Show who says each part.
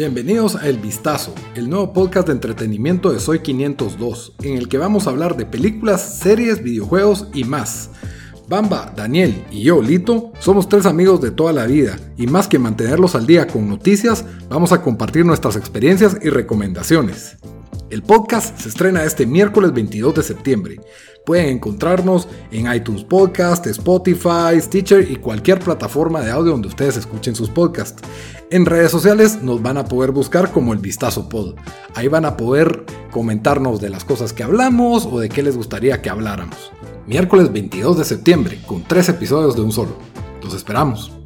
Speaker 1: Bienvenidos a El Vistazo, el nuevo podcast de entretenimiento de Soy 502, en el que vamos a hablar de películas, series, videojuegos y más. Bamba, Daniel y yo, Lito, somos tres amigos de toda la vida y más que mantenerlos al día con noticias, vamos a compartir nuestras experiencias y recomendaciones. El podcast se estrena este miércoles 22 de septiembre. Pueden encontrarnos en iTunes Podcast, Spotify, Stitcher y cualquier plataforma de audio donde ustedes escuchen sus podcasts. En redes sociales nos van a poder buscar como el Vistazo Pod. Ahí van a poder comentarnos de las cosas que hablamos o de qué les gustaría que habláramos. Miércoles 22 de septiembre, con tres episodios de un solo. Los esperamos.